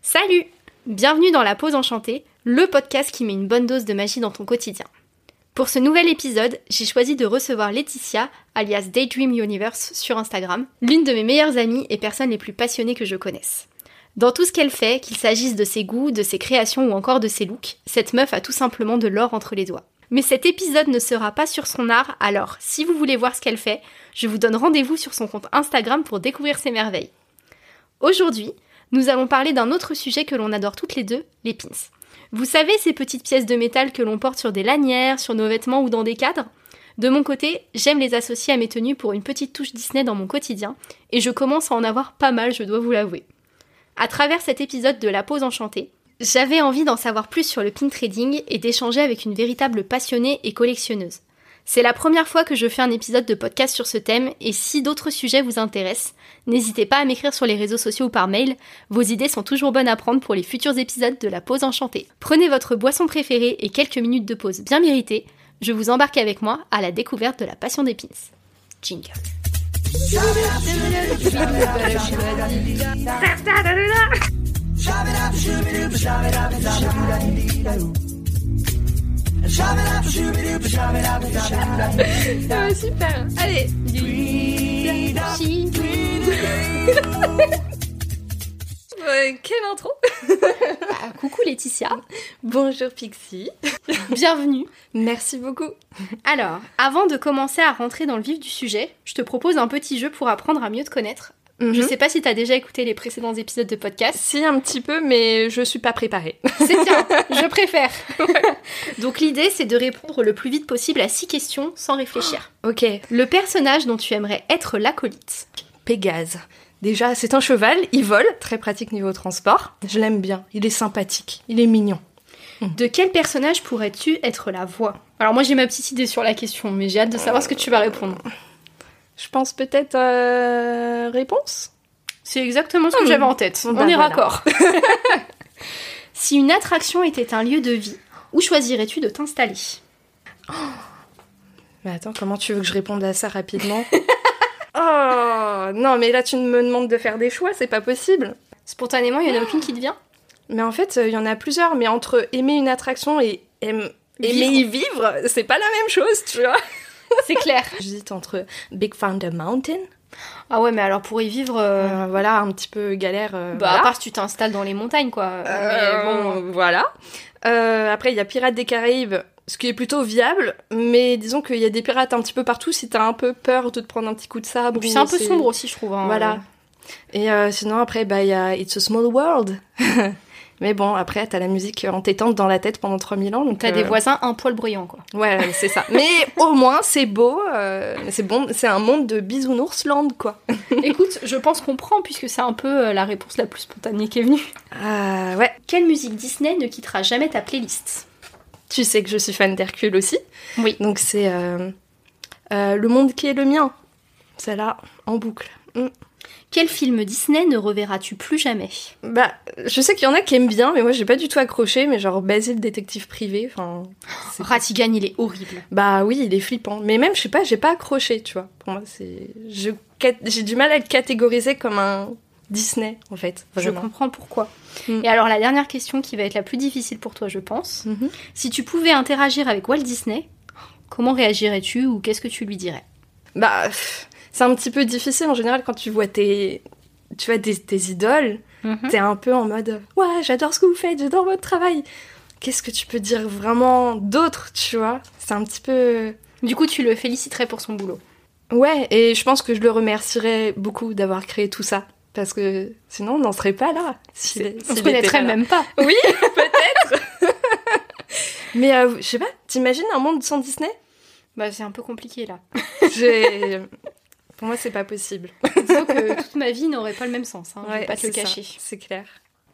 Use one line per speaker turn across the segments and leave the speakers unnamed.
Salut Bienvenue dans La Pause Enchantée, le podcast qui met une bonne dose de magie dans ton quotidien. Pour ce nouvel épisode, j'ai choisi de recevoir Laetitia, alias Daydream Universe, sur Instagram, l'une de mes meilleures amies et personnes les plus passionnées que je connaisse. Dans tout ce qu'elle fait, qu'il s'agisse de ses goûts, de ses créations ou encore de ses looks, cette meuf a tout simplement de l'or entre les doigts. Mais cet épisode ne sera pas sur son art, alors si vous voulez voir ce qu'elle fait, je vous donne rendez-vous sur son compte Instagram pour découvrir ses merveilles. Aujourd'hui, nous allons parler d'un autre sujet que l'on adore toutes les deux, les pins. Vous savez ces petites pièces de métal que l'on porte sur des lanières, sur nos vêtements ou dans des cadres? De mon côté, j'aime les associer à mes tenues pour une petite touche Disney dans mon quotidien, et je commence à en avoir pas mal, je dois vous l'avouer. À travers cet épisode de La Pause Enchantée, j'avais envie d'en savoir plus sur le pin trading et d'échanger avec une véritable passionnée et collectionneuse. C'est la première fois que je fais un épisode de podcast sur ce thème et si d'autres sujets vous intéressent, n'hésitez pas à m'écrire sur les réseaux sociaux ou par mail, vos idées sont toujours bonnes à prendre pour les futurs épisodes de la pause enchantée. Prenez votre boisson préférée et quelques minutes de pause bien méritées, je vous embarque avec moi à la découverte de la passion des pins. Jingle. Ah, super. Allez.
Ouais, quelle intro
Ah, coucou Laetitia.
Bonjour Pixie.
Bienvenue.
Merci beaucoup.
Alors, avant de commencer à rentrer dans le vif du sujet, je te propose un petit jeu pour apprendre à mieux te connaître. Je
Mhm.
sais pas si t'as déjà écouté les précédents épisodes de podcast.
Si un petit peu, mais je suis pas préparée.
C'est bien, je préfère. Donc l'idée, c'est de répondre le plus vite possible à six questions sans réfléchir.
Ok.
Le personnage dont tu aimerais être l'acolyte.
Pégase. Déjà, c'est un cheval, il vole, très pratique niveau transport. Je l'aime bien, il est sympathique, il est mignon.
De quel personnage pourrais-tu être la voix? Alors moi j'ai ma petite idée sur la question, mais j'ai hâte de savoir ce que tu vas répondre.
Je pense peut-être euh, réponse
C'est exactement ce que
Hmm.
j'avais en tête.
Bah,
On est
voilà.
raccord. si une attraction était un lieu de vie, où choisirais-tu de t'installer?
Mais attends, comment tu veux que je réponde à ça rapidement? Oh non, mais là tu me demandes de faire des choix, c'est pas possible.
Spontanément, il y en a aucune qui te vient?
Mais en fait, euh, il y en a plusieurs, mais entre aimer une attraction et aim- aimer y vivre, c'est pas la même chose, tu vois.
C'est clair.
J'hésite entre Big Thunder Mountain,
Ah ouais, mais alors pour y vivre, euh,
euh, voilà, un petit peu galère. euh,
bah,
voilà.
à part si tu t'installes dans les montagnes, quoi.
Euh,
mais bon,
voilà. Euh, après, il y a Pirates des Caraïbes, ce qui est plutôt viable, mais disons qu'il y a des pirates un petit peu partout si t'as un peu peur de te prendre un petit coup de sabre.
puis c'est un peu sombre aussi, je trouve. hein.
Voilà. Et euh, sinon, après, bah, il y a It's a Small World. mais bon, après, t'as la musique entêtante dans la tête pendant 3000 ans. donc,
T'as des
euh,
voisins un poil bruyants, quoi.
Ouais, c'est ça. Mais au moins, c'est beau. euh, c'est bon, c'est un monde de bisounoursland, quoi.
Écoute, je pense qu'on prend, puisque c'est un peu euh, la réponse la plus spontanée qui est venue.
Ah ouais.
Quelle musique Disney ne quittera jamais ta playlist?
Tu sais que je suis fan d'Hercule aussi.
Oui.
Donc c'est euh, euh, le monde qui est le mien. Celle-là, en boucle. Mm.
Quel film Disney ne reverras-tu plus jamais?
Bah, je sais qu'il y en a qui aiment bien, mais moi j'ai pas du tout accroché. Mais genre Basile détective privé, enfin. c'est-
Ratigan, il est horrible.
Bah oui, il est flippant. Mais même, je sais pas, j'ai pas accroché, tu vois. Pour moi, c'est. je J'ai du mal à le catégoriser comme un Disney, en fait.
Je comprends pourquoi.
Mm.
Et alors la dernière question qui va être la plus difficile pour toi, je pense.
Mhm.
Si tu pouvais interagir avec Walt Disney, comment réagirais-tu ou qu'est-ce que tu lui dirais?
Bah, pff, c'est un petit peu difficile en général quand tu vois tes, tu vois tes, tes idoles. T'es un peu en mode ouais, j'adore ce que vous faites, j'adore votre travail. Qu'est-ce que tu peux dire vraiment d'autre, tu vois? C'est un petit peu
Du coup, tu le féliciterais pour son boulot.
ouais, et je pense que je le remercierais beaucoup d'avoir créé tout ça parce que sinon on n'en serait pas là. est-
On se connaîtrait même pas.
Oui, peut-être. Mais euh, je sais pas, t'imagines un monde sans Disney?
Bah, c'est un peu compliqué là.
J'ai pour moi c'est pas possible.
Disons que toute ma vie n'aurait pas le même sens. Hein, je vais pas te le cacher.
C'est clair.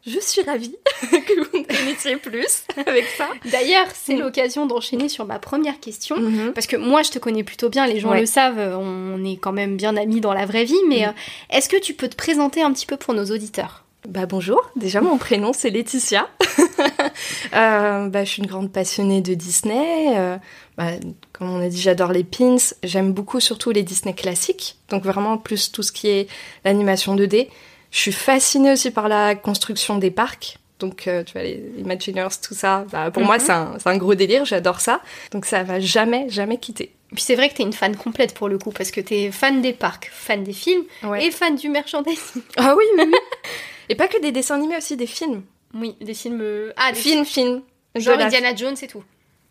Je suis ravie que vous me connaissiez plus avec ça.
D'ailleurs, c'est
Mm.
l'occasion d'enchaîner sur ma première question.
Mhm.
Parce que moi, je te connais plutôt bien, les gens
Ouais.
le savent, on est quand même bien amis dans la vraie vie, mais
Mm.
euh, est-ce que tu peux te présenter un petit peu pour nos auditeurs?
Bah bonjour, déjà mon prénom c'est Laetitia. euh, bah, Je suis une grande passionnée de Disney. Euh, bah, comme on a dit, j'adore les pins. J'aime beaucoup surtout les Disney classiques. Donc vraiment plus tout ce qui est l'animation 2D. Je suis fascinée aussi par la construction des parcs. Donc, euh, tu vois, les Imagineers, tout ça, bah, pour moi,
Mhm.
c'est un, gros délire, j'adore ça. Donc, ça va jamais, jamais quitter.
Puis c'est vrai que t'es une fan complète pour le coup, parce que t'es fan des parcs, fan des films et fan du merchandising.
Ah oui, oui, oui. Et pas que des dessins animés, aussi des films.
Oui, des films. euh, Ah, des
Films, films.
Genre
la-
Indiana Jones et tout.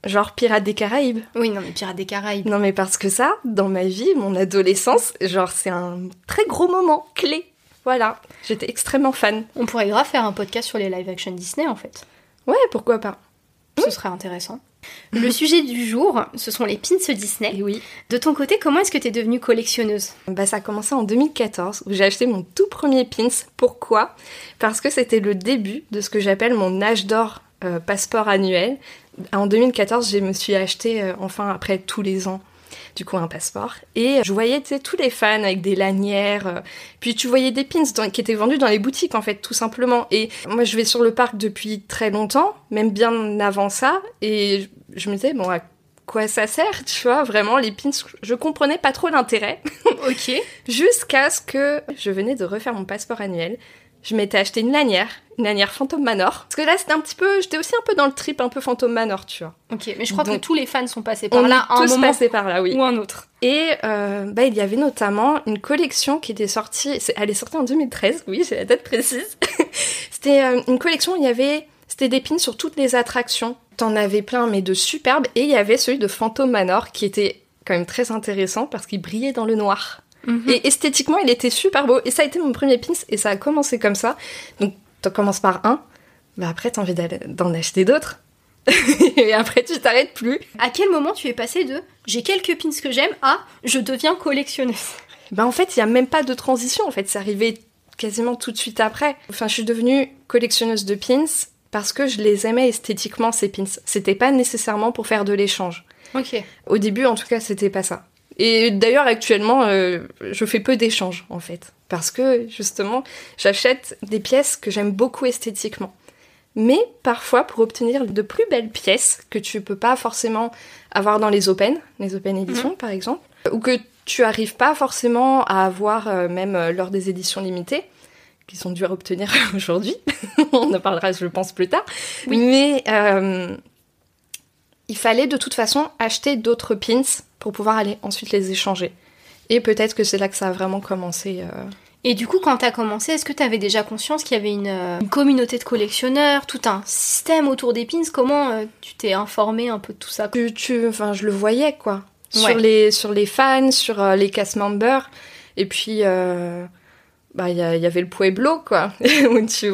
Genre Pirates des Caraïbes.
Oui, non, mais Pirates des Caraïbes.
Non, mais parce que ça, dans ma vie, mon adolescence, genre, c'est un très gros moment clé. Voilà. J'étais extrêmement fan.
On pourrait grave faire un podcast sur les live action Disney en fait.
Ouais, pourquoi pas.
Ce serait intéressant. Le sujet du jour, ce sont les pins Disney.
Et oui.
De ton côté, comment est-ce que t'es devenue collectionneuse?
Bah, ça a commencé en 2014 où j'ai acheté mon tout premier pins. Pourquoi? Parce que c'était le début de ce que j'appelle mon âge d'or euh, passeport annuel. En 2014, je me suis acheté euh, enfin après tous les ans du coup un passeport et je voyais tous les fans avec des lanières euh, puis tu voyais des pins dans- qui étaient vendus dans les boutiques en fait tout simplement et moi je vais sur le parc depuis très longtemps même bien avant ça et je, je me disais bon à quoi ça sert tu vois vraiment les pins je comprenais pas trop l'intérêt
Ok.
Jusqu'à ce que je venais de refaire mon passeport annuel. Je m'étais acheté une lanière, une lanière Phantom Manor. Parce que là, c'était un petit peu, j'étais aussi un peu dans le trip un peu Phantom Manor, tu vois.
Ok, mais je crois que tous les fans sont passés par
On
là un
tous
moment
passés par là, oui.
ou un autre.
Et euh, bah, il y avait notamment une collection qui était sortie, elle est sortie en 2013, oui, j'ai la date précise. c'était euh, une collection, où il y avait, c'était des pins sur toutes les attractions. T'en avais plein, mais de superbes. Et il y avait celui de Phantom Manor qui était quand même très intéressant parce qu'il brillait dans le noir.
Mhm.
Et esthétiquement, il était super beau. Et ça a été mon premier pins et ça a commencé comme ça. Donc, tu commences par un, bah après, t'as envie d'en acheter d'autres. et après, tu t'arrêtes plus.
À quel moment tu es passé de j'ai quelques pins que j'aime à je deviens collectionneuse?
Bah en fait, il y a même pas de transition. En fait, c'est arrivé quasiment tout de suite après. Enfin, je suis devenue collectionneuse de pins parce que je les aimais esthétiquement ces pins. C'était pas nécessairement pour faire de l'échange.
Ok.
Au début, en tout cas, c'était pas ça. Et d'ailleurs, actuellement, euh, je fais peu d'échanges, en fait. Parce que, justement, j'achète des pièces que j'aime beaucoup esthétiquement. Mais parfois, pour obtenir de plus belles pièces que tu peux pas forcément avoir dans les open, les open éditions par exemple, ou que tu arrives pas forcément à avoir euh, même euh, lors des éditions limitées, qui sont dures à obtenir aujourd'hui. On en parlera, je pense, plus tard.
Oui.
Mais euh, il fallait de toute façon acheter d'autres pins pour pouvoir aller ensuite les échanger. Et peut-être que c'est là que ça a vraiment commencé. euh.
Et du coup, quand t'as commencé, est-ce que t'avais déjà conscience qu'il y avait une, euh, une communauté de collectionneurs, tout un système autour des pins? Comment euh, tu t'es informé un peu de tout ça?
Tu, tu- enfin, je le voyais quoi.
Ouais.
Sur, les, sur les fans, sur euh, les cast members. Et puis, bah, il y, avait le Pueblo quoi. C'est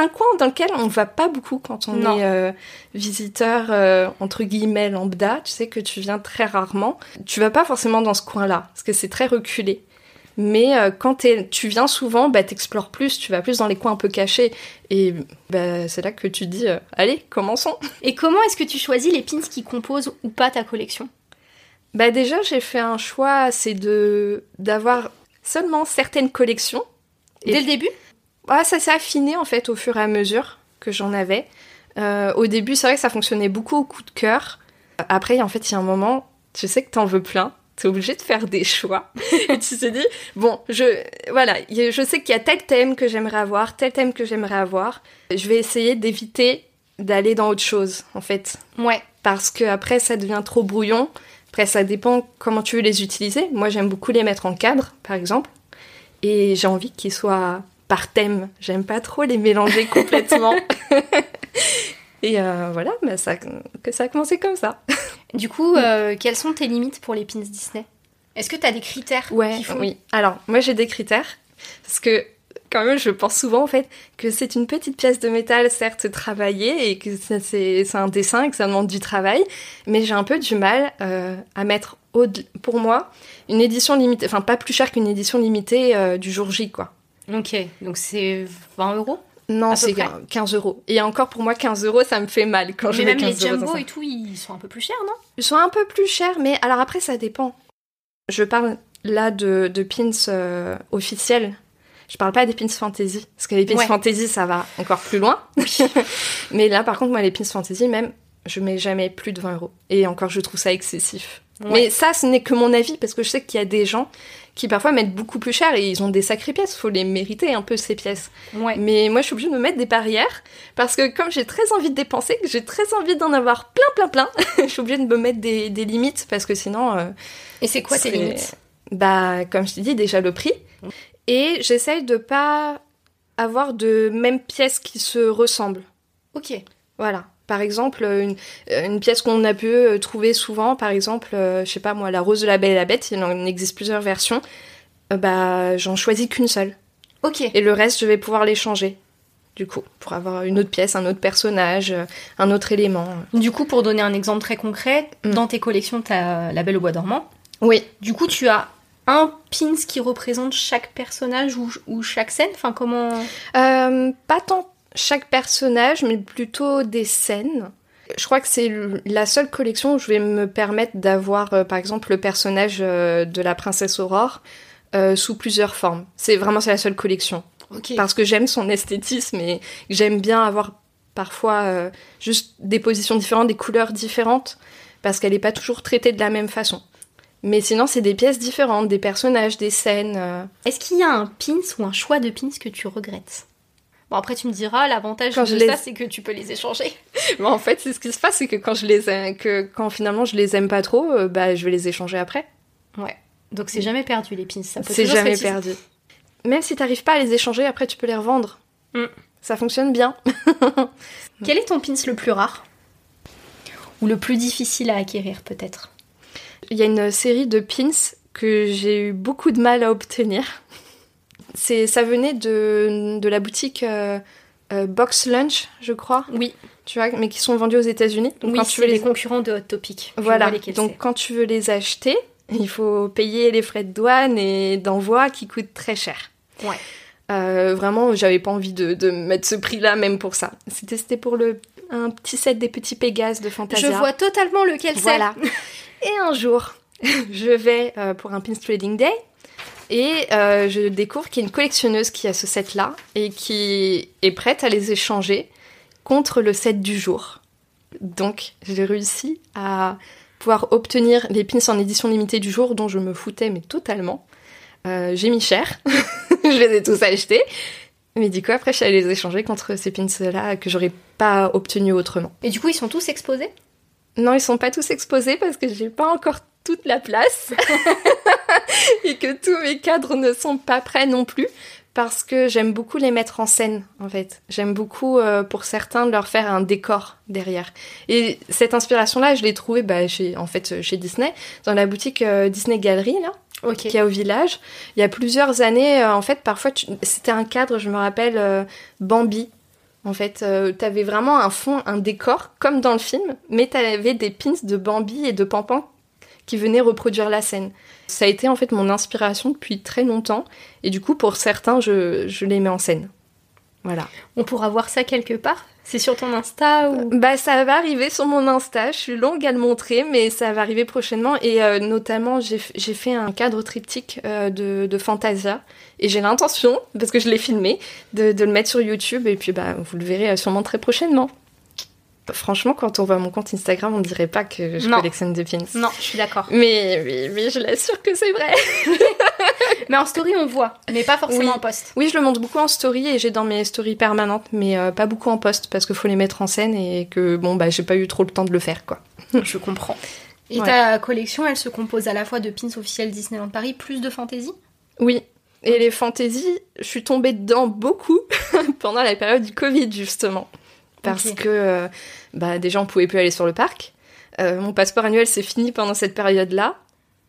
un coin dans lequel on va pas beaucoup quand on
Non.
est euh, visiteur, euh, entre guillemets, lambda. Tu sais que tu viens très rarement. Tu vas pas forcément dans ce coin-là, parce que c'est très reculé. Mais euh, quand tu viens souvent, bah, t'explores plus, tu vas plus dans les coins un peu cachés. Et bah, c'est là que tu dis, allez, commençons.
Et comment est-ce que tu choisis les pins qui composent ou pas ta collection?
Bah déjà, j'ai fait un choix, c'est de d'avoir seulement certaines collections. Et-
Dès le début
Ah, ça s'est affiné en fait au fur et à mesure que j'en avais. Euh, au début, c'est vrai que ça fonctionnait beaucoup au coup de cœur. Après, en fait, il y a un moment, tu sais que t'en veux plein. T'es obligé de faire des choix. et tu te dis, bon, je, voilà, je sais qu'il y a tel thème que j'aimerais avoir, tel thème que j'aimerais avoir. Je vais essayer d'éviter d'aller dans autre chose, en fait
Ouais.
parce que après ça devient trop brouillon. Après ça dépend comment tu veux les utiliser. Moi j'aime beaucoup les mettre en cadre par exemple et j'ai envie qu'ils soient par thème. J'aime pas trop les mélanger complètement. et euh, voilà, bah, ça, que ça a commencé comme ça.
Du coup, euh, quelles sont tes limites pour les pins Disney? Est-ce que t'as des critères
Ouais,
qui font-
oui. Alors moi j'ai des critères parce que quand même je pense souvent en fait que c'est une petite pièce de métal certes travaillée et que c'est un dessin et que ça demande du travail, mais j'ai un peu du mal euh, à mettre pour moi une édition limitée, enfin pas plus cher qu'une édition limitée euh, du jour J quoi.
Ok, donc c'est 20 euros?
Non, c'est
près
15 euros. Et encore pour moi 15 euros ça me fait mal quand je
Mais
mets
même les
15 euros dans
jumbo
ça.
et tout, ils sont un peu plus chers, non?
Ils sont un peu plus chers, mais alors après, ça dépend. Je parle là de, de pins euh, officiels. Je parle pas des pins fantasy, parce que les pins fantasy, ça va encore plus loin. Mais là, par contre, moi, les pins fantasy, même, je mets jamais plus de 20 euros. Et encore, je trouve ça excessif. Mais ça, ce n'est que mon avis, parce que je sais qu'il y a des gens qui parfois mettent beaucoup plus cher et ils ont des sacrées pièces. Faut les mériter un peu ces pièces. Mais moi, je suis obligée de me mettre des barrières parce que comme j'ai très envie de dépenser, que j'ai très envie d'en avoir plein, plein, plein, je suis obligée de me mettre des, limites parce que sinon. Euh,
et c'est quoi tes limites?
Bah, comme je t'ai dit, déjà le prix. Et j'essaye de pas avoir de mêmes pièces qui se ressemblent.
Ok.
Voilà. Par exemple, une, une pièce qu'on a pu euh, trouver souvent, par exemple, euh, je sais pas moi, la rose de la Belle et la Bête, il en existe plusieurs versions, euh, bah j'en choisis qu'une seule.
Ok.
Et le reste, je vais pouvoir les changer, du coup, pour avoir une autre pièce, un autre personnage, un autre élément.
Du coup, pour donner un exemple très concret, mm. dans tes collections, tu as La Belle au Bois dormant.
Oui.
Du coup, tu as un pins qui représente chaque personnage ou, ou chaque scène? Enfin, comment?
Pas tant chaque personnage, mais plutôt des scènes. Je crois que c'est la seule collection où je vais me permettre d'avoir, euh, par exemple, le personnage euh, de la princesse Aurore euh, sous plusieurs formes. C'est vraiment c'est la seule collection. Parce que j'aime son esthétisme et j'aime bien avoir parfois juste des positions différentes, des couleurs différentes, parce qu'elle n'est pas toujours traitée de la même façon. Mais sinon, c'est des pièces différentes, des personnages, des scènes.
Est-ce qu'il y a un pins ou un choix de pins que tu regrettes? Bon, après, tu me diras, l'avantage de ça, c'est que tu peux les échanger.
Mais en fait, c'est ce qui se passe, c'est que quand je les aime, que quand finalement je les aime pas trop, euh, bah, je vais les échanger après.
Ouais. Donc c'est jamais perdu, les pins. Ça
peut C'est jamais perdu. Même si t'arrives pas à les échanger, après, tu peux les revendre. Mm. Ça fonctionne bien.
Quel est ton pins le plus rare? Ou le plus difficile à acquérir, peut-être?
Il y a une série de pins que j'ai eu beaucoup de mal à obtenir. C'est, ça venait de, de la boutique euh, euh, Box Lunch, je crois.
Oui.
Tu vois, mais qui sont vendus aux États-Unis.
oui, quand tu veux les concurrents de Hot Topic.
Voilà. Donc quand tu veux les acheter, il faut payer les frais de douane et d'envoi qui coûtent très cher.
Ouais.
Euh, vraiment, j'avais pas envie de, de mettre ce prix-là même pour ça. C'était, pour le un petit set des petits Pégases de Fantasia.
Je vois totalement lequel c'est. Voilà.
et un jour, je vais pour un Pins Trading Day et euh, je découvre qu'il y a une collectionneuse qui a ce set-là et qui est prête à les échanger contre le set du jour. Donc j'ai réussi à pouvoir obtenir les pins en édition limitée du jour dont je me foutais mais totalement. Euh, j'ai mis cher, je les ai tous achetés. Mais du coup, après, je suis allée les échanger contre ces pins-là que j'aurais pas obtenus autrement.
Et du coup, ils sont tous exposés?
Non, ils sont pas tous exposés parce que j'ai pas encore toute la place et que tous mes cadres ne sont pas prêts non plus parce que j'aime beaucoup les mettre en scène en fait. J'aime beaucoup euh, pour certains leur faire un décor derrière. Et cette inspiration là, je l'ai trouvée bah, chez en fait chez Disney dans la boutique euh, Disney Gallery là. qui est au village. Il y a plusieurs années, euh, en fait, parfois, c'était un cadre, je me rappelle, Bambi. En fait, tu avais vraiment un fond, un décor, comme dans le film, mais tu avais des pins de Bambi et de Pampan qui venaient reproduire la scène. Ça a été en fait mon inspiration depuis très longtemps et du coup pour certains je, je les mets en scène. Voilà.
On pourra voir ça quelque part? C'est sur ton Insta ou?
Bah ça va arriver sur mon Insta, je suis longue à le montrer mais ça va arriver prochainement et euh, notamment j'ai fait un cadre triptyque euh, de, de, Fantasia et j'ai l'intention, parce que je l'ai filmé, de, de, le mettre sur YouTube et puis bah vous le verrez euh, sûrement très prochainement. Franchement, quand on voit mon compte Instagram, on dirait pas que je collectionne des pins.
Non, je suis d'accord.
Mais, mais, je l'assure que c'est vrai.
mais en story, on voit, mais pas forcément
en
post.
Oui, je le montre beaucoup en story et j'ai dans mes stories permanentes, mais euh, pas beaucoup en post parce qu'il faut les mettre en scène et que bon, bah, j'ai pas eu trop le temps de le faire, quoi.
je comprends. Et ta collection, elle se compose à la fois de pins officiels Disneyland Paris plus de fantasy?
Oui, et les fantasy, je suis tombée dedans beaucoup pendant la période du Covid, justement parce que euh, bah, déjà on pouvait plus aller sur le parc. Euh, mon passeport annuel s'est fini pendant cette période-là.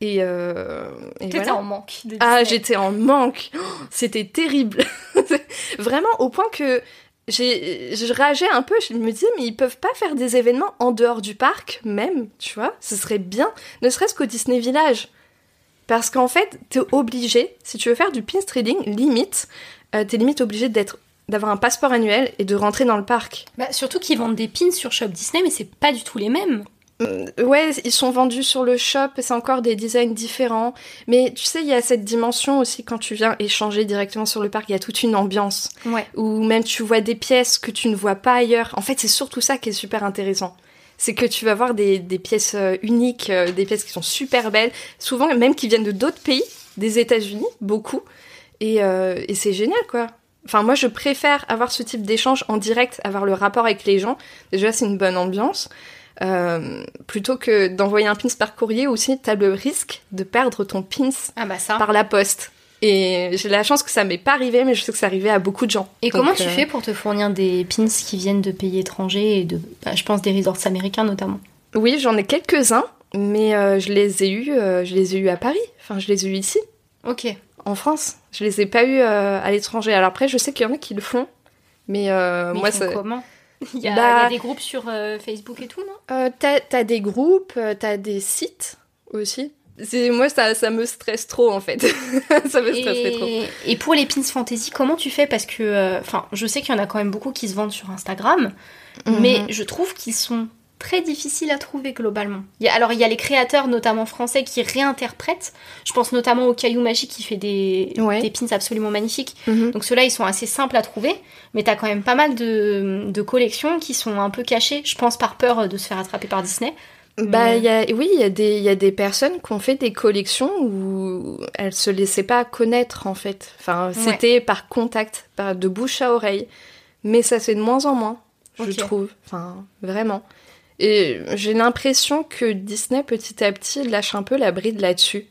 Et, euh,
T'étais en manque.
ah, j'étais en manque. C'était terrible. Vraiment au point que je rageais un peu. Je me disais mais ils peuvent pas faire des événements en dehors du parc même, tu vois Ce serait bien, ne serait-ce qu'au Disney Village. Parce qu'en fait, t'es obligé, si tu veux faire du pin trading, limite, euh, t'es limite obligé d'être d'avoir un passeport annuel et de rentrer dans le parc.
Bah, surtout qu'ils vendent des pins sur Shop Disney, mais c'est pas du tout les mêmes.
Euh, ouais, ils sont vendus sur le shop, c'est encore des designs différents. Mais tu sais, il y a cette dimension aussi quand tu viens échanger directement sur le parc, il y a toute une ambiance.
Ouais.
Ou même tu vois des pièces que tu ne vois pas ailleurs. En fait, c'est surtout ça qui est super intéressant. C'est que tu vas voir des, des pièces euh, uniques, euh, des pièces qui sont super belles, souvent même qui viennent de d'autres pays, des États-Unis, beaucoup. Et, euh, et c'est génial, quoi. Enfin, moi, je préfère avoir ce type d'échange en direct, avoir le rapport avec les gens. Déjà, c'est une bonne ambiance. Euh, plutôt que d'envoyer un pins par courrier, aussi, t'as le risque de perdre ton pins
Ah bah ça.
par la poste. Et j'ai la chance que ça m'est pas arrivé, mais je sais que ça arrivait à beaucoup de gens.
Et
Donc,
comment tu
euh,
fais pour te fournir des pins qui viennent de pays étrangers et de, bah, je pense, des resorts américains notamment?
Oui, j'en ai quelques-uns, mais euh, je les ai eus, je les ai eus à Paris. Enfin, je les ai eus ici,
Ok.
En France. Je les ai pas eus euh, à l'étranger. Alors après, je sais qu'il y en a qui le font, mais, euh,
Mais
moi, ça...
comment il y, a,
Bah-
il y a des groupes sur euh, Facebook et tout, non
Euh, t'as, des groupes, t'as des sites aussi. C'est, moi, ça, ça me stresse trop, en fait. ça me stresserait trop.
et, et pour les pins fantasy, comment tu fais? Parce que, euh, enfin, je sais qu'il y en a quand même beaucoup qui se vendent sur Instagram, mais
Mhm.
je trouve qu'ils sont très difficiles à trouver globalement. Il y a- alors il y a les créateurs, notamment français, qui réinterprètent. Je pense notamment au Caillou Magique qui fait des,
Ouais.
des pins absolument magnifiques.
Mhm.
Donc ceux-là, ils sont assez simples à trouver, mais t'as quand même pas mal de, de collections qui sont un peu cachées, je pense par peur de se faire attraper par Disney.
Bah,
Mais-
il y a, oui, il y, a des- il y a des personnes qui ont fait des collections où elles se laissaient pas connaître, en fait. Enfin,
Ouais.
c'était par contact, par de bouche à oreille. Mais ça se fait de moins en moins, je trouve. Enfin, vraiment. Et j'ai l'impression que Disney, petit à petit, lâche un peu la bride là-dessus.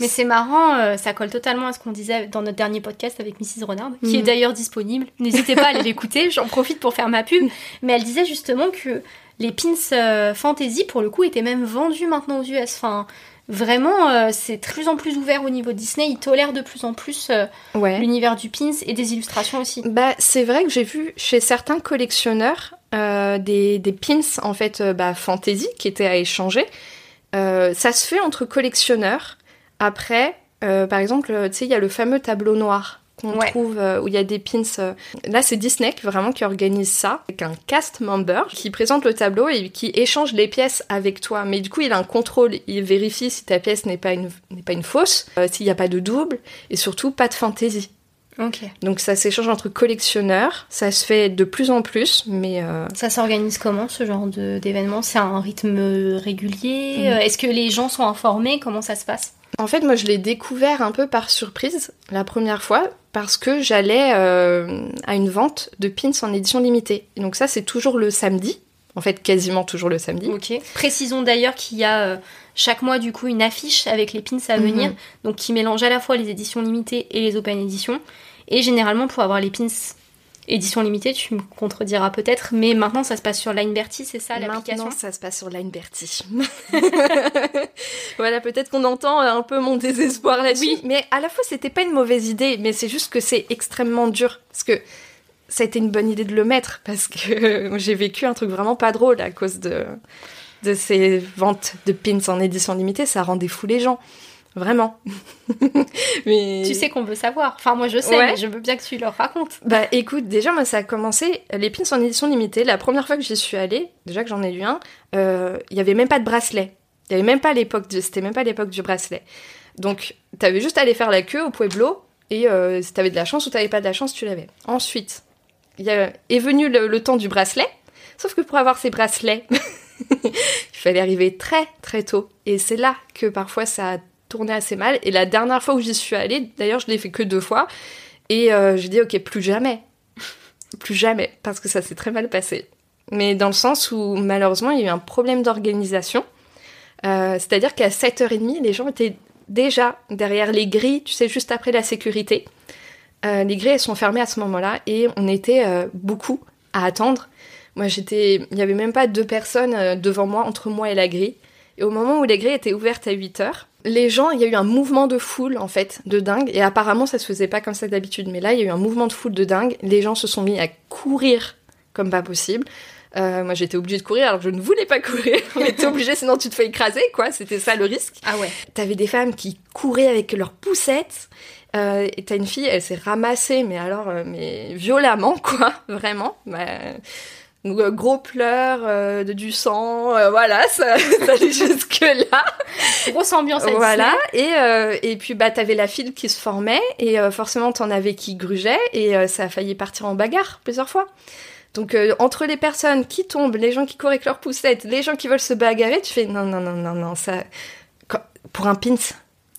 Mais c'est marrant, euh, ça colle totalement à ce qu'on disait dans notre dernier podcast avec Mrs. Renard, qui est d'ailleurs disponible. N'hésitez pas à aller l'écouter, j'en profite pour faire ma pub. Mais elle disait justement que les pins euh, fantasy, pour le coup, étaient même vendus maintenant aux US. Enfin, vraiment, euh, c'est de plus en plus ouvert au niveau Disney. Ils tolèrent de plus en plus euh,
Ouais.
l'univers du pins et des illustrations aussi.
Bah, c'est vrai que j'ai vu chez certains collectionneurs euh, des, des pins en fait euh, bah, fantasy qui étaient à échanger. Euh, ça se fait entre collectionneurs. Après, euh, par exemple, tu sais, il y a le fameux tableau noir qu'on
Ouais.
trouve où il y a des pins. Là, c'est Disney qui, vraiment qui organise ça avec un cast member qui présente le tableau et qui échange les pièces avec toi. Mais du coup, il a un contrôle. Il vérifie si ta pièce n'est pas une n'est pas une fausse, s'il n'y a pas de double et surtout pas de fantaisie. Donc ça s'échange entre collectionneurs, ça se fait de plus en plus, mais euh,
Ça s'organise comment ce genre d'événement? C'est un rythme régulier? Euh, Est-ce que les gens sont informés? Comment ça se passe?
En fait moi je l'ai découvert un peu par surprise la première fois parce que j'allais euh, à une vente de pins en édition limitée. Et donc ça c'est toujours le samedi, en fait quasiment toujours le samedi.
Ok. Précisons d'ailleurs qu'il y a euh, chaque mois du coup une affiche avec les pins à
Mhm.
venir, donc qui mélange à la fois les éditions limitées et les open éditions. Et généralement pour avoir les pins édition limitée, tu me contrediras peut-être, mais maintenant ça se passe sur Line Bertie, c'est ça l'application?
Maintenant ça se passe sur Line Bertie. voilà peut-être qu'on entend un peu mon désespoir là-dessus,
Oui.
mais à la fois c'était pas une mauvaise idée, mais c'est juste que c'est extrêmement dur parce que ça a été une bonne idée de le mettre parce que j'ai vécu un truc vraiment pas drôle à cause de, de ces ventes de pins en édition limitée. Ça rendait fou les gens. Vraiment. mais...
Tu sais qu'on veut savoir. Enfin moi je sais,
Ouais.
mais je veux bien que tu leur racontes.
Bah écoute, déjà moi ça a commencé, les pins en édition limitée, la première fois que j'y suis allée, déjà que j'en ai lu un, euh, il y avait même pas de bracelet. Il y avait même pas l'époque, de- c'était même pas l'époque du bracelet. Donc t'avais juste à aller faire la queue au Pueblo et euh, si t'avais de la chance ou t'avais pas de la chance, tu l'avais. Ensuite, y est venu le, le temps du bracelet, sauf que pour avoir ces bracelets, il fallait arriver très très tôt. Et c'est là que parfois ça a tourné assez mal. Et la dernière fois où j'y suis allée, d'ailleurs je l'ai fait que deux fois, et euh, j'ai dit ok plus jamais, plus jamais, parce que ça s'est très mal passé. Mais dans le sens où malheureusement il y a eu un problème d'organisation. Euh, C'est-à-dire qu'à 7h30, les gens étaient déjà derrière les grilles, tu sais, juste après la sécurité. Euh, les grilles, elles sont fermées à ce moment-là et on était euh, beaucoup à attendre. Moi, j'étais. Il n'y avait même pas deux personnes euh, devant moi, entre moi et la grille. Et au moment où les grilles étaient ouvertes à 8 heures, les gens, il y a eu un mouvement de foule, en fait, de dingue. Et apparemment, ça se faisait pas comme ça d'habitude. Mais là, il y a eu un mouvement de foule de dingue. Les gens se sont mis à courir comme pas possible. Euh, moi, j'étais obligée de courir alors que je ne voulais pas courir. Mais t'es obligée, sinon tu te fais écraser, quoi. C'était ça le risque.
Ah ouais.
T'avais des femmes qui couraient avec leurs poussettes. Euh, et t'as une fille, elle s'est ramassée, mais alors, euh, mais violemment, quoi, vraiment. Bah, Donc, euh, gros pleurs, euh, de, du sang, euh, voilà, ça, ça allait jusque-là.
Grosse ambiance à
Voilà, et, euh, et puis bah t'avais la file qui se formait, et forcément t'en avais qui grugeaient, et ça a failli partir en bagarre plusieurs fois. Donc entre les personnes qui tombent, les gens qui courent avec leurs poussettes, les gens qui veulent se bagarrer, tu fais non, non, non, non, non, ça... Pour un pins,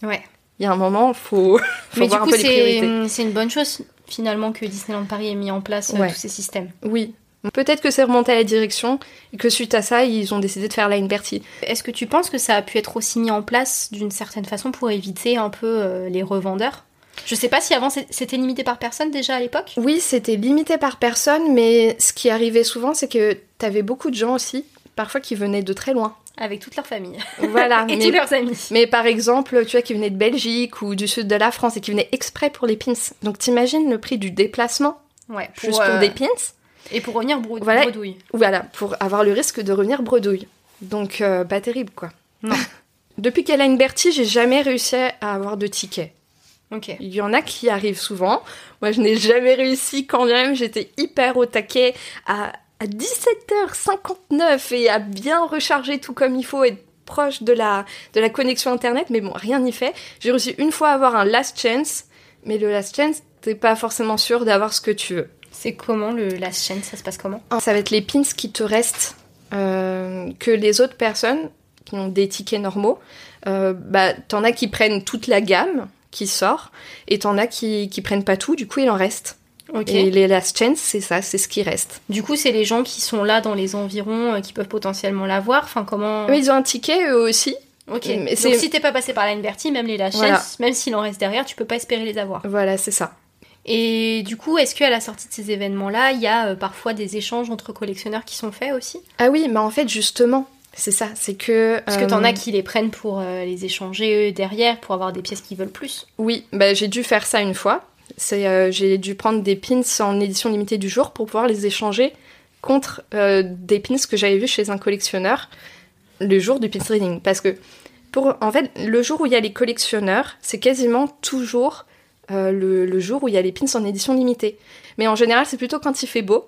Ouais.
Il y a un moment, faut, faut
Mais
voir
du
un
coup,
peu les priorités.
c'est une bonne chose finalement que Disneyland Paris ait mis en place euh,
Ouais.
tous ces systèmes.
Oui. Peut-être que c'est remonté à la direction, et que suite à ça, ils ont décidé de faire Line Bertie.
Est-ce que tu penses que ça a pu être aussi mis en place d'une certaine façon pour éviter un peu euh, les revendeurs? Je sais pas si avant c'était limité par personne déjà à l'époque?
Oui, c'était limité par personne, mais ce qui arrivait souvent, c'est que t'avais beaucoup de gens aussi, parfois qui venaient de très loin.
Avec toute leur famille
Voilà,
et
mais,
tous leurs amis.
mais par exemple, tu vois, qui venaient de Belgique ou du sud de la France et qui venaient exprès pour les pins. Donc t'imagines le prix du déplacement
Ouais,
juste pour
euh,
des pins?
Et pour revenir
Voilà.
bredouille.
Voilà, pour avoir le risque de revenir bredouille. Donc euh, pas terrible quoi.
Non.
Depuis qu'elle a une Bertie, j'ai jamais réussi à avoir de tickets.
Ok.
Il y en a qui arrivent souvent. Moi, je n'ai jamais réussi quand même. J'étais hyper au taquet à, à 17h59 et à bien recharger tout comme il faut, être proche de la, de la connexion internet. Mais bon, rien n'y fait. J'ai réussi une fois à avoir un last chance. Mais le last chance, t'es pas forcément sûr d'avoir ce que tu veux.
C'est comment le la chaîne Ça se passe comment?
Ça va être les pins qui te restent. euh, que les autres personnes qui ont des tickets normaux, euh, bah, t'en as qui prennent toute la gamme qui sort, et t'en as qui, qui prennent pas tout, du coup il en reste.
Ok.
Et les last chance, c'est ça, c'est ce qui reste.
Du coup, c'est les gens qui sont là dans les environs euh, qui peuvent potentiellement l'avoir. Enfin, comment
Mais ils ont un ticket eux aussi.
Ok.
mais
Donc si t'es pas passé par la Liberty, même les la chaîne,
Voilà.
même s'il en reste derrière, tu peux pas espérer les avoir.
Voilà, c'est ça.
Et du coup, est-ce qu'à la sortie de ces événements-là, il y a euh, parfois des échanges entre collectionneurs qui sont faits aussi?
Ah oui, mais en fait, justement, c'est ça, c'est que...
Parce que t'en
euh,
as qui les prennent pour euh, les échanger eux, derrière, pour avoir des pièces qu'ils veulent plus.
Oui, bah, j'ai dû faire ça une fois. C'est, euh, j'ai dû prendre des pins en édition limitée du jour pour pouvoir les échanger contre euh, des pins que j'avais vus chez un collectionneur le jour du pins reading. Parce que, pour, en fait, le jour où il y a les collectionneurs, c'est quasiment toujours euh, le, le jour où il y a les pins en édition limitée. Mais en général, c'est plutôt quand il fait beau.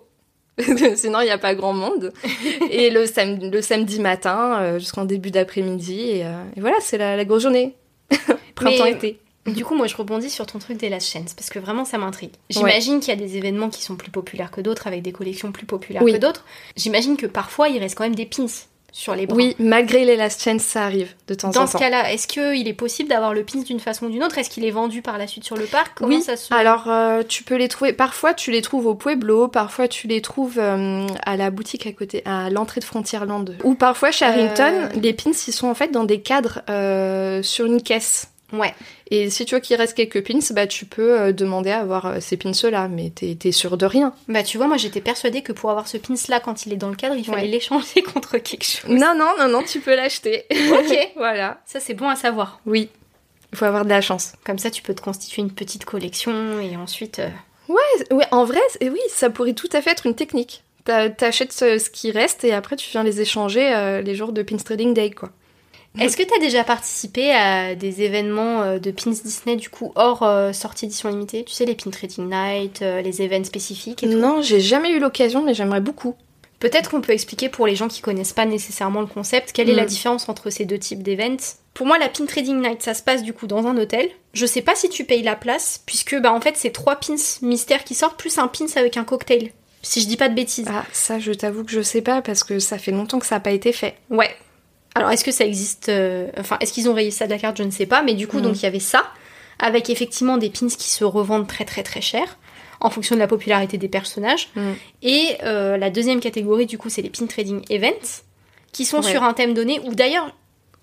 Sinon, il n'y a pas grand monde. Et le, sam- le samedi matin, euh, jusqu'en début d'après-midi. Et, euh, et voilà, c'est la, la grosse journée. Printemps-été.
Du coup, moi, je rebondis sur ton truc des last chances, parce que vraiment, ça m'intrigue. J'imagine qu'il y a des événements qui sont plus populaires que d'autres, avec des collections plus populaires
Oui.
que d'autres. J'imagine que parfois, il reste quand même des pins sur les bras.
Oui, malgré les last chance, ça arrive de temps
Dans
en
ce
temps.
cas-là, est-ce qu'il est possible d'avoir le pins d'une façon ou d'une autre? Est-ce qu'il est vendu par la suite sur le parc? Comment
oui,
ça se
alors euh, tu peux les trouver. Parfois tu les trouves au Pueblo, parfois tu les trouves euh, à la boutique à côté, à l'entrée de Frontierland. Ou parfois chez Harrington,
Euh.
les pins ils sont en fait dans des cadres sur une caisse.
Ouais.
Et si tu veux qu'il reste quelques pins, bah tu peux euh, demander à avoir euh, ces pins là, mais t'es t'es sûr de rien.
Bah, tu vois, moi, j'étais persuadée que pour avoir ce pins-là, quand il est dans le cadre, il fallait
Ouais.
l'échanger contre quelque chose.
Non non non non, tu peux l'acheter.
Ok.
voilà.
Ça, c'est bon à savoir.
Oui, il faut avoir de la chance.
Comme ça, tu peux te constituer une petite collection et ensuite... euh,
Ouais, en vrai, oui, ça pourrait tout à fait être une technique. T'a- T'achètes ce, ce qui reste et après tu viens les échanger euh, les jours de Pins Trading Day, quoi.
Est-ce que tu as déjà participé à des événements euh, de pins Disney, du coup, hors euh, sortie édition limitée? Tu sais, les Pin Trading Night, euh, les événements spécifiques et tout?
Non, j'ai jamais eu l'occasion, mais j'aimerais beaucoup.
Peut-être qu'on peut expliquer pour les gens qui connaissent pas nécessairement le concept, quelle est la
Mm.
différence entre ces deux types d'events? Pour moi, la Pin Trading Night, ça se passe du coup dans un hôtel. Je sais pas si tu payes la place, puisque bah en fait c'est trois pins mystères qui sortent, plus un pins avec un cocktail. Si je dis pas de bêtises.
Ah, ça, je t'avoue que je sais pas parce que ça fait longtemps que ça n'a pas été fait.
Ouais. Alors est-ce que ça existe euh, Enfin, est-ce qu'ils ont rayé ça de la carte Je ne sais pas. Mais du coup,
Mhm.
donc il y avait ça, avec effectivement des pins qui se revendent très très très cher, en fonction de la popularité des personnages.
Mhm.
Et euh, la deuxième catégorie, du coup, c'est les pin trading events, qui sont
Ouais.
sur un thème donné. Ou d'ailleurs,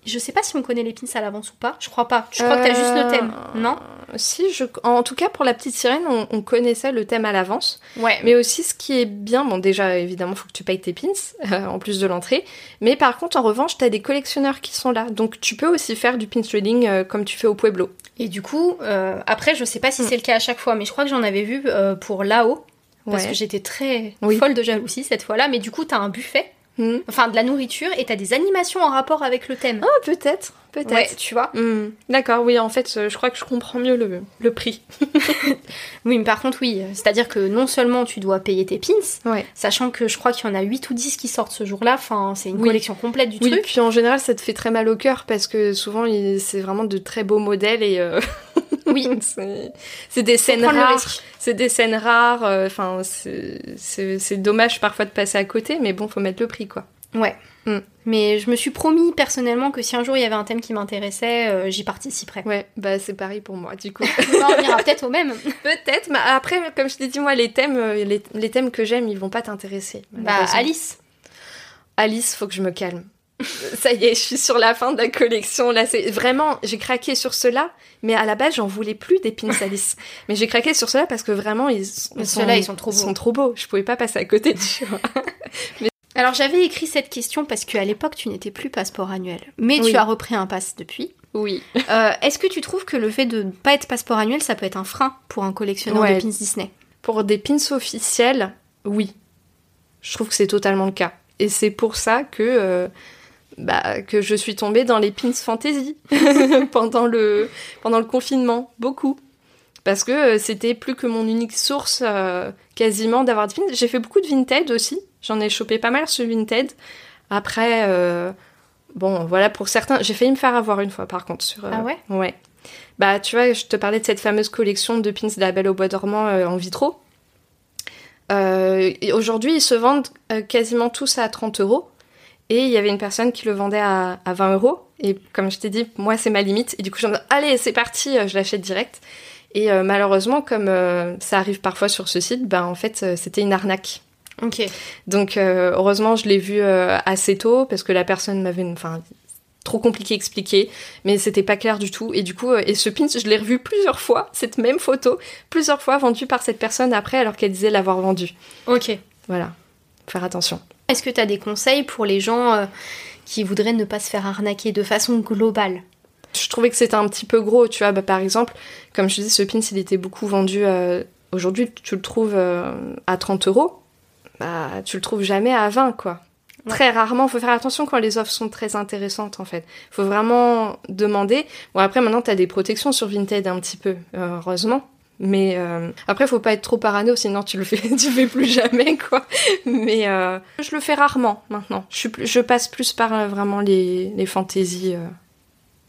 je sais pas si on connaît les pins à l'avance ou pas. Je crois pas. Je crois que t'as juste le thème,
Euh,
non?
Si, je... en tout cas pour la petite sirène, on, on connaissait le thème à l'avance.
Ouais.
Mais aussi, ce qui est bien, bon, déjà, évidemment, faut que tu payes tes pins, euh, en plus de l'entrée. Mais par contre, en revanche, t'as des collectionneurs qui sont là. Donc, tu peux aussi faire du pin trading euh, comme tu fais au Pueblo.
Et du coup, euh, après, je sais pas si
Mm.
c'est le cas à chaque fois, mais je crois que j'en avais vu euh, pour là-haut. Parce
Ouais.
que j'étais très
Oui.
folle de jalousie cette fois-là. Mais du coup, t'as un buffet
Hmm.
Enfin, de la nourriture et t'as des animations en rapport avec le thème.
Ah, peut-être, peut-être.
Ouais, tu vois.
Hmm. D'accord, oui, en fait, euh, je crois que je comprends mieux le, le prix.
Oui, mais par contre, oui. C'est-à-dire que non seulement tu dois payer tes pins,
Ouais.
sachant que je crois qu'il y en a 8 ou 10 qui sortent ce jour-là. Enfin, c'est une
Oui.
collection complète du
Oui,
truc.
puis en général, ça te fait très mal au cœur parce que souvent, c'est vraiment de très beaux modèles et euh,
Oui.
c'est des scènes rares.
risque.
C'est des scènes rares. euh, Enfin, c'est c'est- c'est dommage parfois de passer à côté, mais bon, faut mettre le prix, quoi.
Ouais.
Mm.
Mais je me suis promis personnellement que si un jour il y avait un thème qui m'intéressait, euh, j'y participerais.
Ouais, bah c'est pareil pour moi, du coup.
on reviendra peut-être au même.
Peut-être, mais après, comme je t'ai dit, moi, les thèmes, euh, les, les thèmes que j'aime, ils vont pas t'intéresser.
Bah. Alice.
Alice, faut que je me calme. Ça y est, je suis sur la fin de la collection. Là, c'est vraiment, j'ai craqué sur cela, mais à la base, j'en voulais plus des pins Alice. mais j'ai craqué sur cela parce que vraiment, ils, sont-
ceux-là, ils sont trop beaux.
sont trop beaux. Je pouvais pas passer à côté tu vois.
Alors j'avais écrit cette question parce qu'à l'époque tu n'étais plus passeport annuel, mais
Oui.
tu as repris un pass depuis.
Oui.
Euh, Est-ce que tu trouves que le fait de ne pas être passeport annuel, ça peut être un frein pour un collectionneur
Ouais.
de pins Disney?
Pour des pins officiels, oui. Je trouve que c'est totalement le cas. Et c'est pour ça que, euh, bah, que je suis tombée dans les pins fantasy pendant, le, pendant le confinement. Beaucoup. Parce que euh, c'était plus que mon unique source euh, quasiment d'avoir des pins. J'ai fait beaucoup de Vinted aussi. J'en ai chopé pas mal sur Vinted. Après, euh, bon, voilà, pour certains, j'ai failli me faire avoir une fois par contre. Sur, euh,
Ah ouais?
Ouais. Bah, tu vois, je te parlais de cette fameuse collection de pins de la Belle au Bois dormant euh, en vitraux. Aujourd'hui, ils se vendent quasiment tous à 30 euros. Et il y avait une personne qui le vendait à, à 20 euros. Et comme je t'ai dit, moi, c'est ma limite. Et du coup, je me dis, allez, c'est parti, je l'achète direct. Et malheureusement, comme ça arrive parfois sur ce site, ben en fait, c'était une arnaque.
Ok.
Donc euh, heureusement, je l'ai vu euh, assez tôt parce que la personne m'avait, enfin, trop compliqué à expliquer, mais c'était pas clair du tout. Et du coup, euh, et ce pin, je l'ai revu plusieurs fois, cette même photo, plusieurs fois vendue par cette personne après, alors qu'elle disait l'avoir vendu.
Ok.
Voilà, faire attention.
Est-ce que tu as des conseils pour les gens qui voudraient ne pas se faire arnaquer de façon globale?
Je trouvais que c'était un petit peu gros, tu vois. Bah, par exemple, comme je te dis, ce pin, il était beaucoup vendu. Aujourd'hui, tu le trouves à 30 euros. Bah, tu le trouves jamais à 20, quoi.
Ouais.
Très rarement, faut faire attention quand les offres sont très intéressantes en fait. Faut vraiment demander. Bon après maintenant t'as des protections sur Vinted un petit peu, euh, heureusement. Mais euh, après faut pas être trop parano sinon tu le fais tu le fais plus jamais quoi. Mais euh, je le fais rarement maintenant. Je suis plus, je passe plus par euh, vraiment les les fantaisies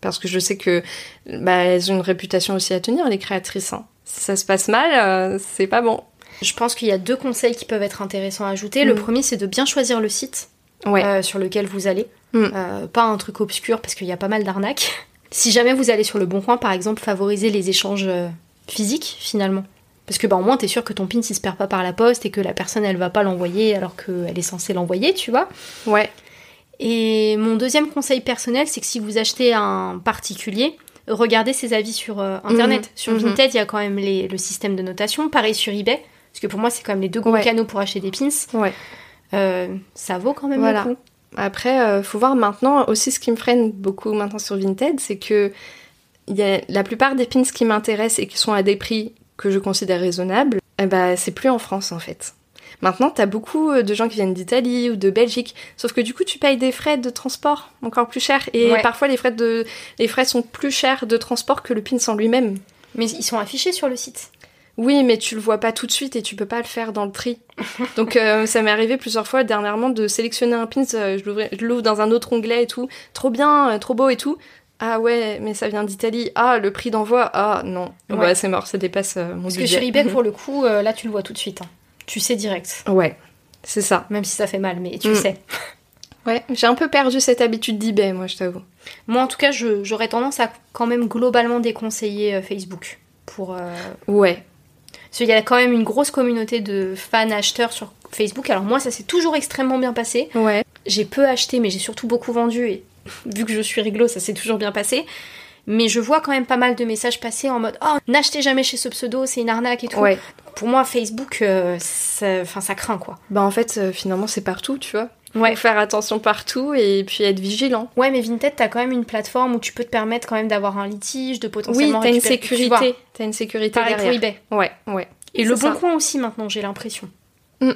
parce que je sais que bah, elles ont une réputation aussi à tenir les créatrices. hein. Si ça se passe mal, c'est pas bon.
Je pense qu'il y a deux conseils qui peuvent être intéressants à ajouter. Le
Mm.
premier, c'est de bien choisir le site
Ouais.
euh, sur lequel vous allez.
Mm.
Euh, pas un truc obscur parce qu'il y a pas mal d'arnaques. Si jamais vous allez sur le bon coin, par exemple, favorisez les échanges euh, physiques finalement. Parce que bah, au moins, t'es sûr que ton pin il se perd pas par la poste et que la personne elle va pas l'envoyer alors qu'elle est censée l'envoyer, tu vois.
Ouais.
Et mon deuxième conseil personnel, c'est que si vous achetez un particulier, regardez ses avis sur euh, internet.
Mhm.
Sur
Mhm.
Vinted, il y a quand même les- le système de notation. Pareil sur eBay, parce que pour moi, c'est quand même les deux gros
Ouais.
canaux pour acheter des pins.
Ouais.
Euh, ça vaut quand même
Voilà.
le coup.
Après, euh, faut voir maintenant aussi ce qui me freine beaucoup maintenant sur Vinted, c'est que il y a la plupart des pins qui m'intéressent et qui sont à des prix que je considère raisonnables, eh ben, c'est plus en France en fait. Maintenant, t'as beaucoup euh, de gens qui viennent d'Italie ou de Belgique, sauf que du coup, tu payes des frais de transport encore plus chers et
Ouais.
parfois les frais de les frais sont plus chers de transport que le pins en lui-même.
Mais ils sont affichés sur le site.
Oui, mais tu le vois pas tout de suite et tu peux pas le faire dans le tri. Donc euh, ça m'est arrivé plusieurs fois dernièrement de sélectionner un pins, euh, je l'ouvre dans un autre onglet et tout, trop bien, euh, trop beau et tout. Ah ouais, mais ça vient d'Italie. Ah, le prix d'envoi. Ah non,
Ouais.
ouais, c'est mort, ça dépasse mon
Parce que sur eBay, pour le coup, là, tu le vois tout de suite. hein. Tu sais direct.
Ouais, c'est ça.
Même si ça fait mal, mais tu
Mm.
sais.
Ouais, j'ai un peu perdu cette habitude d'eBay, moi, je t'avoue.
Moi, en tout cas, j'aurais tendance à quand même globalement déconseiller Facebook. Pour, euh,
Ouais,
Parce qu'il y a quand même une grosse communauté de fans acheteurs sur Facebook. Alors moi, ça s'est toujours extrêmement bien passé.
ouais,
J'ai peu acheté, mais j'ai surtout beaucoup vendu. Et vu que je suis rigolo, ça s'est toujours bien passé. Mais je vois quand même pas mal de messages passer en mode Oh, n'achetez jamais chez ce pseudo, c'est une arnaque et tout.
ouais.
Pour moi, Facebook, euh, ça craint quoi.
Bah en fait, euh, finalement, c'est partout, tu vois.
Ouais.
Faut faire attention partout et puis être vigilant.
Ouais, mais Vinted, t'as quand même une plateforme où tu peux te permettre quand même d'avoir un litige, de
Oui,
potentiellement
t'as une sécurité. T'as une sécurité
Pareil pour
derrière.
eBay.
Ouais, ouais.
Et le
ça.
bon coin aussi maintenant, j'ai l'impression.
Mm.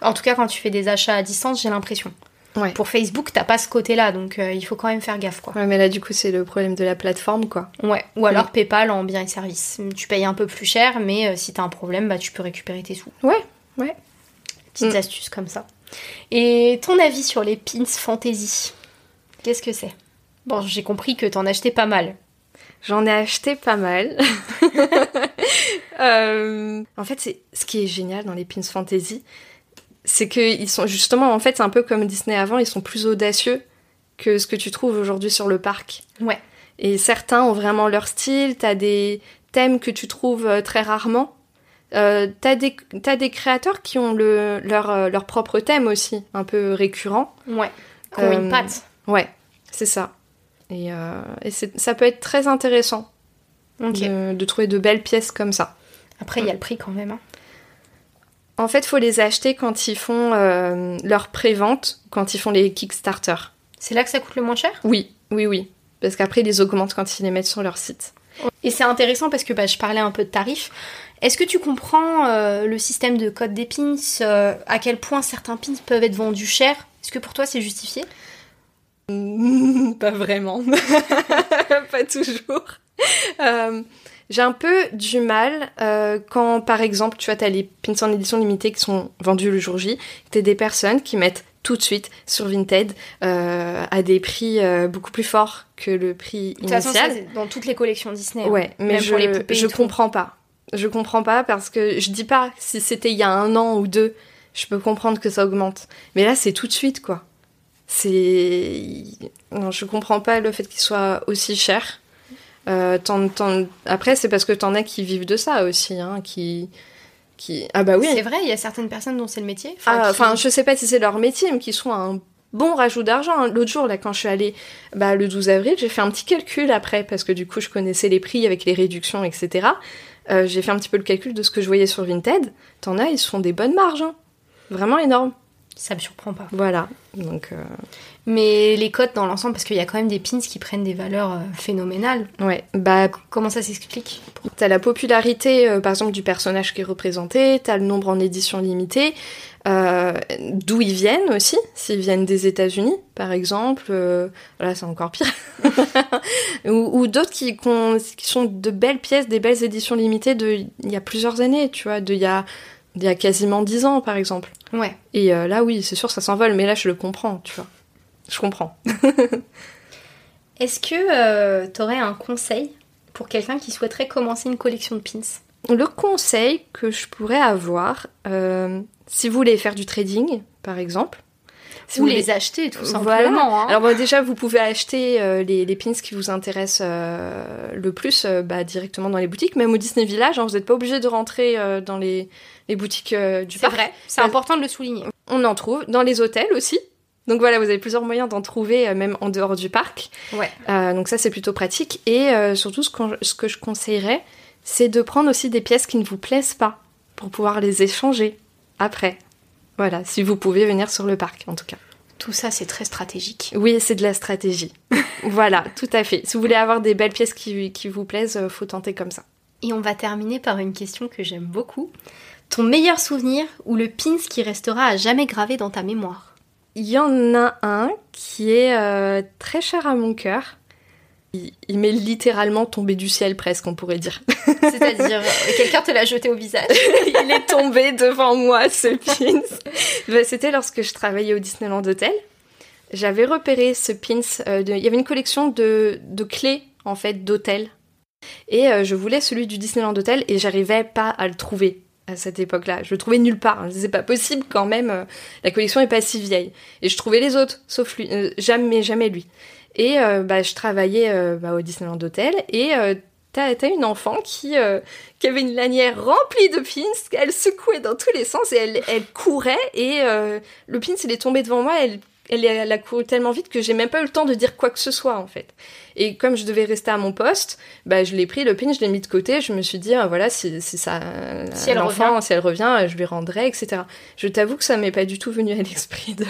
En tout cas, quand tu fais des achats à distance, j'ai l'impression.
Ouais.
Pour Facebook, t'as pas ce côté-là, donc euh, il faut quand même faire gaffe, quoi.
Ouais, mais là, du coup, c'est le problème de la plateforme, quoi.
Ouais. Ou alors PayPal en biens et services. Tu payes un peu plus cher, mais euh, si t'as un problème, bah tu peux récupérer tes sous.
Ouais, ouais.
Petites
Mm.
astuces comme ça. Et ton avis sur les pins fantasy? Qu'est-ce que c'est? Bon, j'ai compris que t'en achetais pas mal.
J'en ai acheté pas mal. Euh, en fait, c'est ce qui est génial dans les pins fantasy, c'est qu'ils sont justement, en fait, c'est un peu comme Disney avant, ils sont plus audacieux que ce que tu trouves aujourd'hui sur le parc.
Ouais.
Et certains ont vraiment leur style, t'as des thèmes que tu trouves euh, très rarement. Euh, t'as des, des créateurs qui ont le, leur, euh, leur propre thème aussi, un peu récurrent.
Ouais. Qui ont une
Euh,
patte.
Ouais, c'est ça. Et, euh, et ça peut être très intéressant de, de trouver de belles pièces comme ça.
Après, il y a le prix quand même. hein.
En fait, faut les acheter quand ils font euh, leur pré-vente, quand ils font les Kickstarter.
C'est là que ça coûte le moins cher?
Oui, oui, oui. Parce qu'après, ils les augmentent quand ils les mettent sur leur site.
Et c'est intéressant parce que bah, je parlais un peu de tarifs. Est-ce que tu comprends euh, le système de code des pins euh, À quel point certains pins peuvent être vendus cher? Est-ce que pour toi c'est justifié?
Pas vraiment. pas toujours. Euh, J'ai un peu du mal quand, par exemple, tu vois, t'as les pins en édition limitée qui sont vendus le jour J, t'as des personnes qui mettent tout de suite sur Vinted euh, à des prix euh, beaucoup plus forts que le prix
De toute façon,
initial.
ça, c'est dans toutes les collections Disney. hein.
Ouais, mais
Même
je,
pour les poupées
je comprends pas. Je comprends pas parce que je dis pas si c'était il y a un an ou deux, je peux comprendre que ça augmente. Mais là, c'est tout de suite, quoi. C'est. Non, je comprends pas le fait qu'il soit aussi cher. Euh, Après, c'est parce que t'en as qui vivent de ça aussi, hein, qui. qui... Ah bah oui.
C'est vrai, il y a certaines personnes dont c'est le métier.
Ah,
qui-
Enfin, je sais pas si c'est leur métier, mais qu'ils sont un bon rajout d'argent. hein. L'autre jour, là, quand je suis allée bah, le 12 avril, j'ai fait un petit calcul après, parce que du coup, je connaissais les prix avec les réductions, etc. Euh, j'ai fait un petit peu le calcul de ce que je voyais sur Vinted. T'en as, ils se font des bonnes marges. hein. Vraiment énorme.
Ça me surprend pas.
Voilà. Donc, euh,
Mais les cotes dans l'ensemble, parce qu'il y a quand même des pins qui prennent des valeurs euh, phénoménales.
ouais. Bah,
Comment ça s'explique?
T'as la popularité, euh, par exemple, du personnage qui est représenté, t'as le nombre en édition limitée, euh, d'où ils viennent aussi, s'ils viennent des États-Unis, par exemple, euh, là c'est encore pire, ou, ou d'autres qui, sont de belles pièces, des belles éditions limitées de il y a plusieurs années, tu vois, de il y a, il y a quasiment dix ans, par exemple.
Ouais.
Et euh, là, oui, c'est sûr, ça s'envole, mais là, je le comprends, tu vois. Je comprends.
Est-ce que euh, t'aurais un conseil pour quelqu'un qui souhaiterait commencer une collection de pins?
Le conseil que je pourrais avoir, si vous voulez faire du trading, par exemple, si
Ou
vous voulez-
les acheter, tout
Voilà.
simplement. hein.
Alors bon, déjà, vous pouvez acheter euh, les, les pins qui vous intéressent euh, le plus euh, bah, directement dans les boutiques, même au Disney Village. hein, vous n'êtes pas obligé de rentrer dans les, les boutiques du
c'est
parc.
vrai, c'est important de le souligner.
On en trouve dans les hôtels aussi. Donc voilà, vous avez plusieurs moyens d'en trouver, même en dehors du parc.
Ouais.
Donc ça, c'est plutôt pratique. Et surtout, ce, ce que je conseillerais, c'est de prendre aussi des pièces qui ne vous plaisent pas pour pouvoir les échanger après. Voilà, si vous pouvez venir sur le parc, en tout cas.
Tout ça, c'est très stratégique.
Oui, c'est de la stratégie. voilà, tout à fait. Si vous voulez avoir des belles pièces qui, qui vous plaisent, euh, faut tenter comme ça.
Et on va terminer par une question que j'aime beaucoup. Ton meilleur souvenir ou le pins qui restera à jamais gravé dans ta mémoire?
Il y en a un qui est euh, très cher à mon cœur. Il, il m'est littéralement tombé du ciel presque, on pourrait dire.
C'est-à-dire, quelqu'un te l'a jeté au visage?
Il est tombé devant moi, ce pins. Bah, C'était lorsque je travaillais au Disneyland Hotel. J'avais repéré ce pins. euh, de- Il y avait une collection de, de clés, en fait, d'hôtel. Et euh, je voulais celui du Disneyland Hotel et j'arrivais pas à le trouver à cette époque-là. Je le trouvais nulle part. Je me disais, C'est pas possible quand même. euh, la collection est pas si vieille. Et je trouvais les autres, sauf lui. euh, jamais, jamais lui. Et euh, bah, je travaillais euh, bah, au Disneyland Hotel et euh, t'as as une enfant qui, euh, qui avait une lanière remplie de pins, elle secouait dans tous les sens et elle, elle courait. Et euh, le pins il est tombé devant moi, elle, elle, elle a couru tellement vite que j'ai même pas eu le temps de dire quoi que ce soit en fait. Et comme je devais rester à mon poste, bah je l'ai pris le pin, je l'ai mis de côté, je me suis dit ah, voilà si, si ça
Si elle
l'enfant,
revient.
si elle revient, je lui rendrai etc. Je t'avoue que ça m'est pas du tout venu à l'esprit de,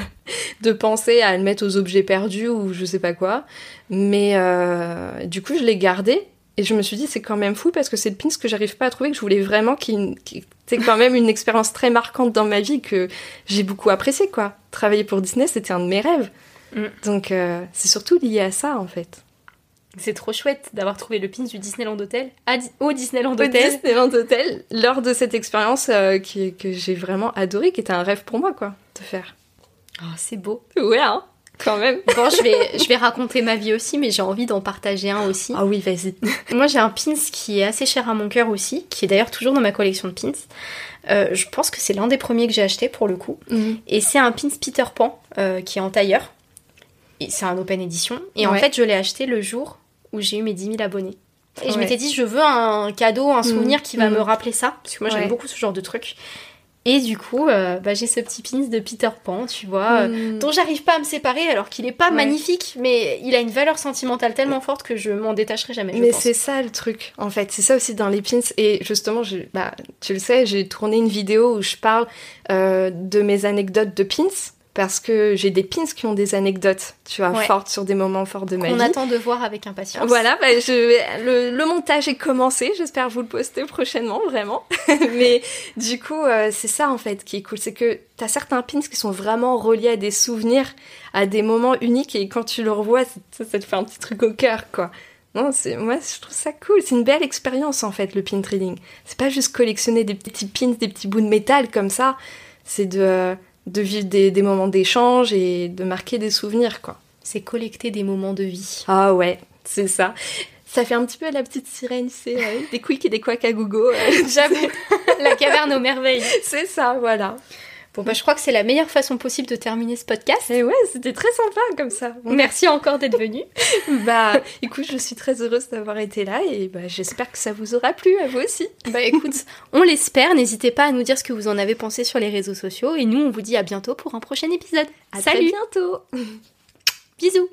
de penser à le mettre aux objets perdus ou je sais pas quoi, mais euh, du coup je l'ai gardé Et je me suis dit, c'est quand même fou parce que c'est le pins que j'arrive pas à trouver, que je voulais vraiment, qui, qui était quand même une expérience très marquante dans ma vie que j'ai beaucoup apprécié, quoi. Travailler pour Disney, c'était un de mes rêves. Mm. Donc, euh, c'est surtout lié à ça, en fait.
C'est trop chouette d'avoir trouvé le pins du Disneyland Hotel au Disneyland Hotel.
Disneyland Hotel, lors de cette expérience euh, que j'ai vraiment adorée, qui était un rêve pour moi, quoi, de faire.
Oh, c'est beau.
Ouais, hein quand même.
Bon, je vais, je vais raconter ma vie aussi, mais j'ai envie d'en partager un aussi.
Ah oui, vas-y.
Moi, j'ai un pins qui est assez cher à mon cœur aussi, qui est d'ailleurs toujours dans ma collection de pins. Euh, je pense que c'est l'un des premiers que j'ai acheté pour le coup. Mhm. Et c'est un pins Peter Pan euh, qui est en tailleur. Et c'est un open edition. Et en fait, je l'ai acheté le jour où j'ai eu mes 10 000 abonnés. Et je m'étais dit, je veux un cadeau, un souvenir mhm. qui va me mhm. rappeler ça. Parce que moi, j'aime beaucoup ce genre de truc. Et du coup, euh, bah, j'ai ce petit pins de Peter Pan, tu vois, euh, hmm. dont j'arrive pas à me séparer alors qu'il est pas magnifique, mais il a une valeur sentimentale tellement forte que je m'en détacherai jamais.
mais c'est ça le truc, en fait. C'est ça aussi dans les pins. Et justement, je, bah, tu le sais, j'ai tourné une vidéo où je parle euh, de mes anecdotes de pins parce que j'ai des pins qui ont des anecdotes, tu vois, fortes sur des moments forts de ma vie.
On attend de voir avec impatience.
Voilà, bah, je, le, montage est commencé, j'espère vous le poster prochainement, vraiment. Mais du coup, euh, c'est ça en fait qui est cool, c'est que t'as certains pins qui sont vraiment reliés à des souvenirs, à des moments uniques, et quand tu le revois, ça, te fait un petit truc au cœur, quoi. Non, c'est moi je trouve ça cool. C'est une belle expérience en fait le pin trading. C'est pas juste collectionner des petits pins, des petits bouts de métal comme ça. C'est de de vivre des, moments d'échange et de marquer des souvenirs, quoi.
C'est collecter des moments de vie.
Ah ouais, c'est ça. Ça fait un petit peu la petite sirène, c'est euh, des quicks et des quacks à gogo. Euh.
J'avoue, la caverne aux merveilles.
C'est ça, voilà.
Bon, bah, je crois que c'est la meilleure façon possible de terminer ce podcast.
Et ouais, c'était très sympa comme ça.
Merci encore d'être venu.
bah, écoute, je suis très heureuse d'avoir été là et bah, j'espère que ça vous aura plu à vous aussi.
Bah, écoute, on l'espère. N'hésitez pas à nous dire ce que vous en avez pensé sur les réseaux sociaux et nous, on vous dit à bientôt pour un prochain épisode.
À Salut.
bientôt. Bisous.